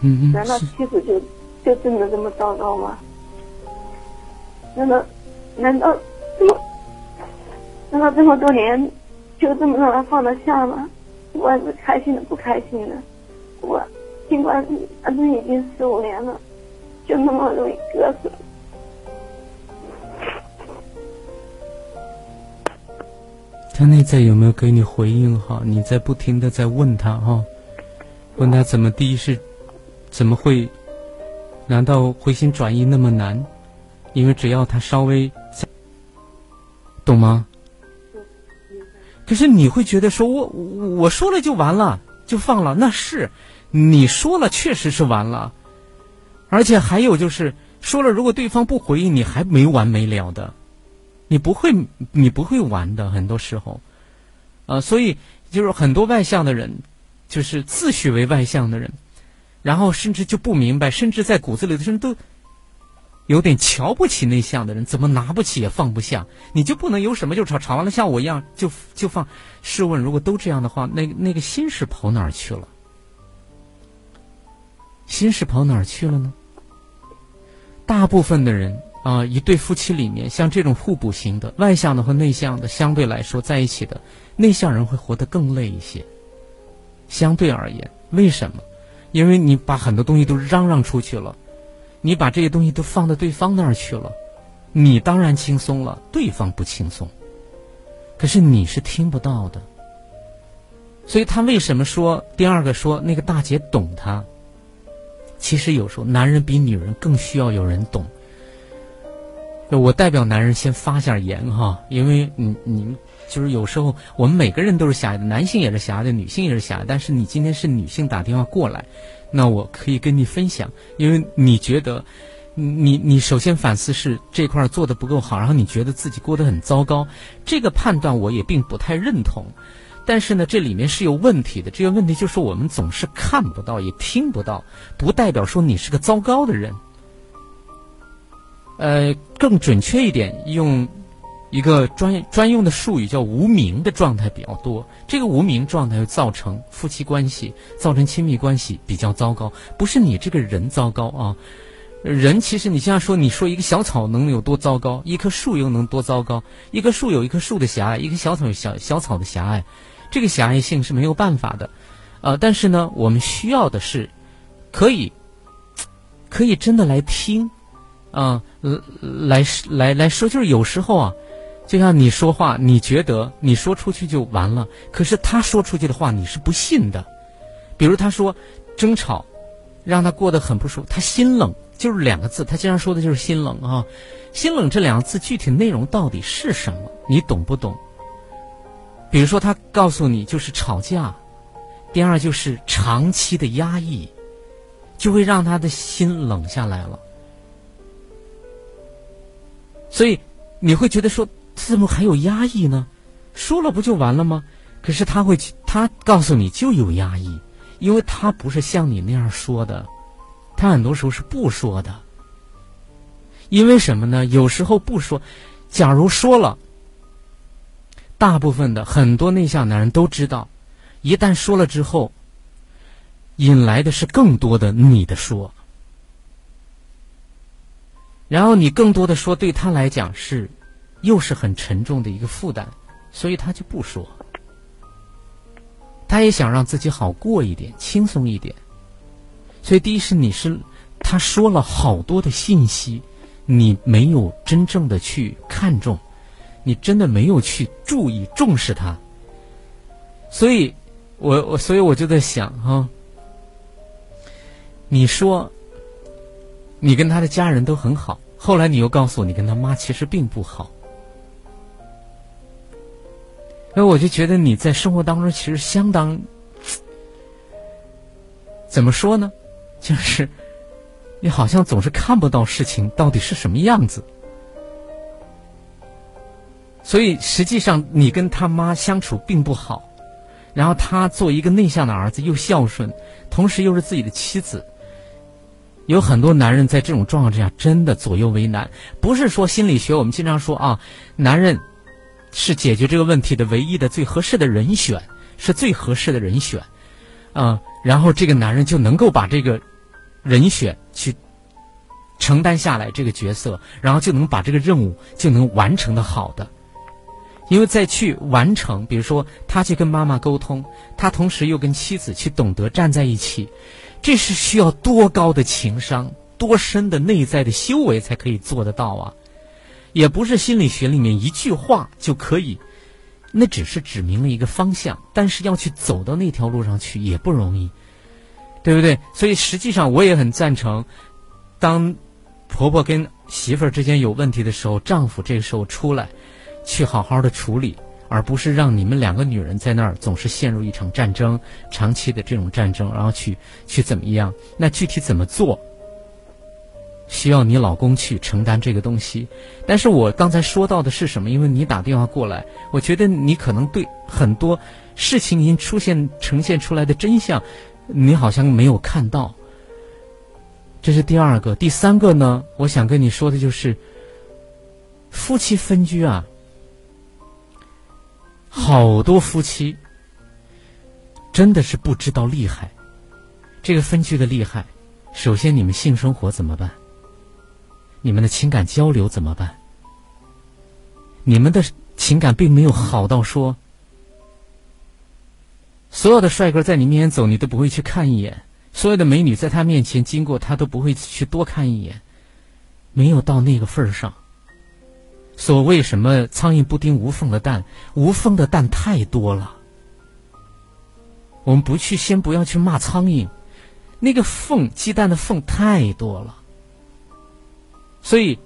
嗯难道妻子就就真的这么糟糕吗？难道难道这么难道这么多年就这么让他放得下吗？不管是开心的不开心的，我尽管反正已经十五年了，就那么容易割舍。他内在有没有给你回应？哈，你在不停的在问他哈，问他怎么第一是，怎么会？难道回心转意那么难？因为只要他稍微，懂吗？可是你会觉得说我我说了就完了就放了，那是你说了确实是完了，而且还有就是说了，如果对方不回应，你还没完没了的。你不会，你不会玩的，很多时候，啊，所以就是很多外向的人，就是自诩为外向的人，然后甚至就不明白，甚至在骨子里的人都有点瞧不起内向的人，怎么拿不起也放不下？你就不能有什么就吵，吵完了像我一样就就放？试问，如果都这样的话，那那个心是跑哪儿去了？心是跑哪儿去了呢？大部分的人。啊，一对夫妻里面，像这种互补型的，外向的和内向的相对来说在一起的，内向人会活得更累一些。相对而言，为什么？因为你把很多东西都嚷嚷出去了，你把这些东西都放到对方那儿去了，你当然轻松了，对方不轻松。可是你是听不到的，所以他为什么说第二个说那个大姐懂他？其实有时候男人比女人更需要有人懂。我代表男人先发下言哈，因为你你就是有时候我们每个人都是狭隘的，男性也是狭隘的，女性也是狭隘。但是你今天是女性打电话过来，那我可以跟你分享，因为你觉得你你首先反思是这块做的不够好，然后你觉得自己过得很糟糕，这个判断我也并不太认同。但是呢，这里面是有问题的。这个问题就是我们总是看不到，也听不到，不代表说你是个糟糕的人。呃，更准确一点，用一个专专用的术语叫“无名”的状态比较多。这个无名状态会造成夫妻关系、造成亲密关系比较糟糕，不是你这个人糟糕啊。人其实你像说，你说一个小草能有多糟糕，一棵树又能多糟糕？一棵树有一棵树的狭隘，一棵小草有小小草的狭隘。这个狭隘性是没有办法的，呃，但是呢，我们需要的是，可以，可以真的来听，啊，来来来说，就是有时候啊，就像你说话，你觉得你说出去就完了，可是他说出去的话你是不信的，比如他说争吵，让他过得很不舒服，他心冷，就是两个字，他经常说的就是心冷啊，心冷这两个字具体内容到底是什么？你懂不懂？比如说，他告诉你就是吵架，第二就是长期的压抑，就会让他的心冷下来了。所以你会觉得说，怎么还有压抑呢？说了不就完了吗？可是他会，他告诉你就有压抑，因为他不是像你那样说的，他很多时候是不说的。因为什么呢？有时候不说，假如说了。大部分的很多内向男人都知道，一旦说了之后，引来的是更多的你的说，然后你更多的说对他来讲是，又是很沉重的一个负担，所以他就不说。他也想让自己好过一点，轻松一点，所以第一是你是他说了好多的信息，你没有真正的去看重。你真的没有去注意重视他，所以，我我所以我就在想哈，你说你跟他的家人都很好，后来你又告诉我你跟他妈其实并不好，那我就觉得你在生活当中其实相当怎么说呢？就是你好像总是看不到事情到底是什么样子。所以实际上，你跟他妈相处并不好，然后他做一个内向的儿子，又孝顺，同时又是自己的妻子。有很多男人在这种状况之下，真的左右为难。不是说心理学，我们经常说啊，男人是解决这个问题的唯一的最合适的人选，是最合适的人选，啊，然后这个男人就能够把这个人选去承担下来这个角色，然后就能把这个任务就能完成的好的。因为再去完成，比如说他去跟妈妈沟通，他同时又跟妻子去懂得站在一起，这是需要多高的情商、多深的内在的修为才可以做得到啊！也不是心理学里面一句话就可以，那只是指明了一个方向，但是要去走到那条路上去也不容易，对不对？所以实际上我也很赞成，当婆婆跟媳妇儿之间有问题的时候，丈夫这个时候出来。去好好的处理，而不是让你们两个女人在那儿总是陷入一场战争，长期的这种战争，然后去去怎么样？那具体怎么做？需要你老公去承担这个东西。但是我刚才说到的是什么？因为你打电话过来，我觉得你可能对很多事情已经出现呈现出来的真相，你好像没有看到。这是第二个，第三个呢？我想跟你说的就是，夫妻分居啊。好多夫妻真的是不知道厉害，这个分居的厉害。首先，你们性生活怎么办？你们的情感交流怎么办？你们的情感并没有好到说，所有的帅哥在你面前走，你都不会去看一眼；所有的美女在他面前经过，他都不会去多看一眼，没有到那个份儿上。所谓什么苍蝇不叮无缝的蛋，无缝的蛋太多了。我们不去，先不要去骂苍蝇，那个缝鸡蛋的缝太多了。所以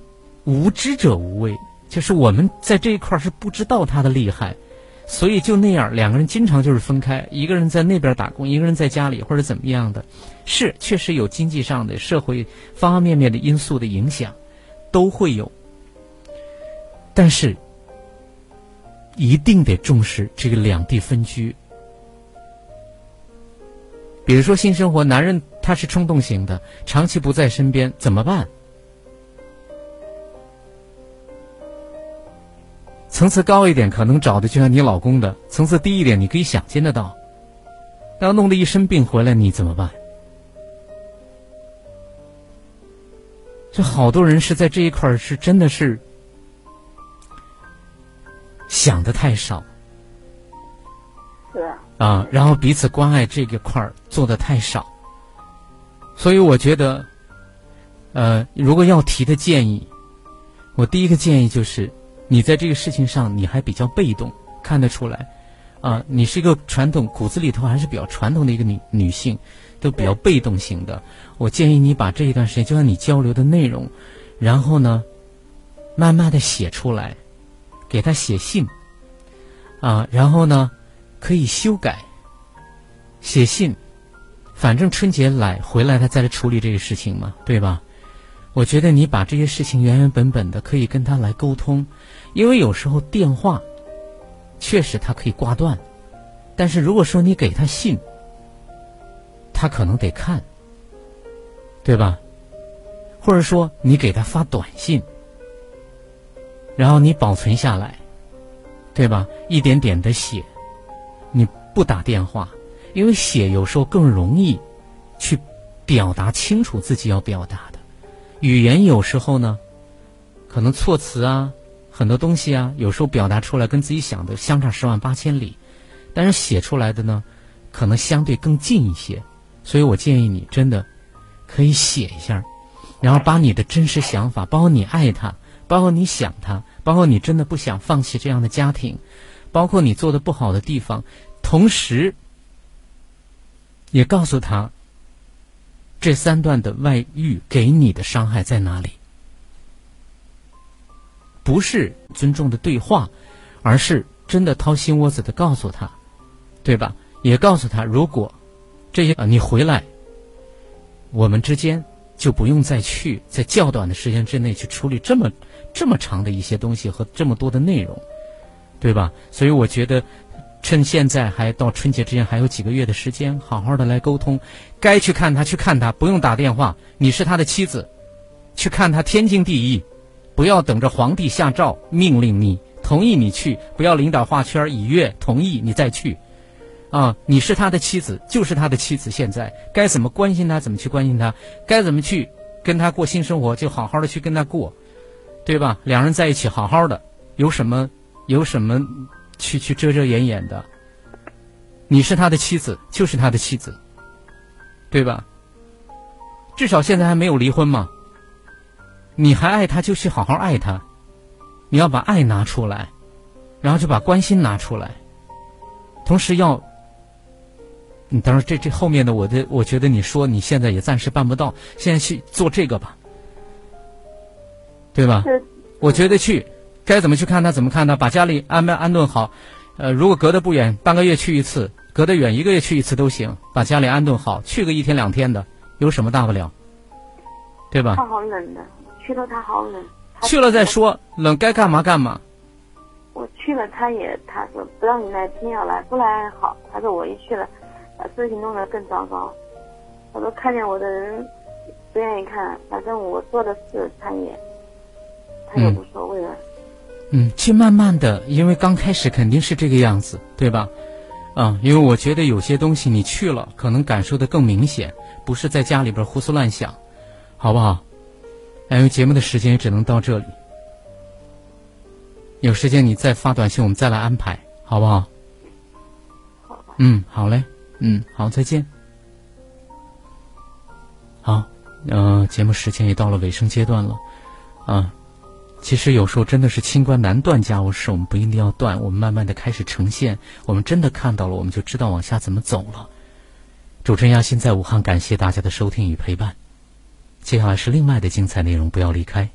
无知者无畏，就是我们在这一块是不知道它的厉害，所以就那样，两个人经常就是分开，一个人在那边打工，一个人在家里或者怎么样的，是确实有经济上的、社会方方面面的因素的影响，都会有。但是，一定得重视这个两地分居。比如说性生活，男人他是冲动型的，长期不在身边怎么办？层次高一点，可能找的就像你老公的；层次低一点，你可以想见得到。要弄得一身病回来，你怎么办？这好多人是在这一块是真的是想的太少，是啊，然后彼此关爱这个块儿做的太少，所以我觉得，呃，如果要提的建议，我第一个建议就是。你在这个事情上你还比较被动，看得出来，啊，你是一个传统骨子里头还是比较传统的一个女女性，都比较被动型的。我建议你把这一段时间，就像你交流的内容，然后呢，慢慢的写出来，给他写信，啊，然后呢，可以修改，写信，反正春节来回来他再来处理这个事情嘛，对吧？我觉得你把这些事情原原本本的可以跟他来沟通。因为有时候电话确实他可以挂断，但是如果说你给他信，他可能得看，对吧？或者说你给他发短信，然后你保存下来，对吧？一点点的写，你不打电话，因为写有时候更容易去表达清楚自己要表达的语言，有时候呢，可能措辞啊。很多东西啊，有时候表达出来跟自己想的相差十万八千里，但是写出来的呢，可能相对更近一些。所以我建议你真的可以写一下，然后把你的真实想法，包括你爱他，包括你想他，包括你真的不想放弃这样的家庭，包括你做的不好的地方，同时也告诉他这三段的外遇给你的伤害在哪里。不是尊重的对话，而是真的掏心窝子的告诉他，对吧？也告诉他，如果这些啊你回来，我们之间就不用再去在较短的时间之内去处理这么这么长的一些东西和这么多的内容，对吧？所以我觉得，趁现在还到春节之前还有几个月的时间，好好的来沟通，该去看他去看他，不用打电话，你是他的妻子，去看他天经地义。不要等着皇帝下诏命令你同意你去，不要领导画圈已阅同意你再去，啊，你是他的妻子，就是他的妻子。现在该怎么关心他，怎么去关心他，该怎么去跟他过新生活，就好好的去跟他过，对吧？两人在一起好好的，有什么有什么去去遮遮掩掩的？你是他的妻子，就是他的妻子，对吧？至少现在还没有离婚嘛。你还爱他，就去好好爱他。你要把爱拿出来，然后就把关心拿出来。同时要，你当然这这后面的我的，我觉得你说你现在也暂时办不到，现在去做这个吧，对吧？我觉得去，该怎么去看他怎么看他，把家里安排安顿好。呃，如果隔得不远，半个月去一次；隔得远，一个月去一次都行。把家里安顿好，去个一天两天的，有什么大不了？对吧？他好冷的。去了他好冷，去了再说，冷该干嘛干嘛。我去了，他也他说不让你来，偏要来，不来好。他说我一去了，把事情弄得更糟糕。他说看见我的人不愿意看，反正我做的事他也他也无所谓了。嗯，去慢慢的，因为刚开始肯定是这个样子，对吧？啊，因为我觉得有些东西你去了，可能感受的更明显，不是在家里边胡思乱想，好不好？因为节目的时间也只能到这里，有时间你再发短信，我们再来安排，好不好？好。嗯，好嘞。嗯，好，再见。好，嗯，节目时间也到了尾声阶段了，啊，其实有时候真的是清官难断家务事，我们不一定要断，我们慢慢的开始呈现，我们真的看到了，我们就知道往下怎么走了。主持人亚欣在武汉，感谢大家的收听与陪伴。接下来是另外的精彩内容，不要离开。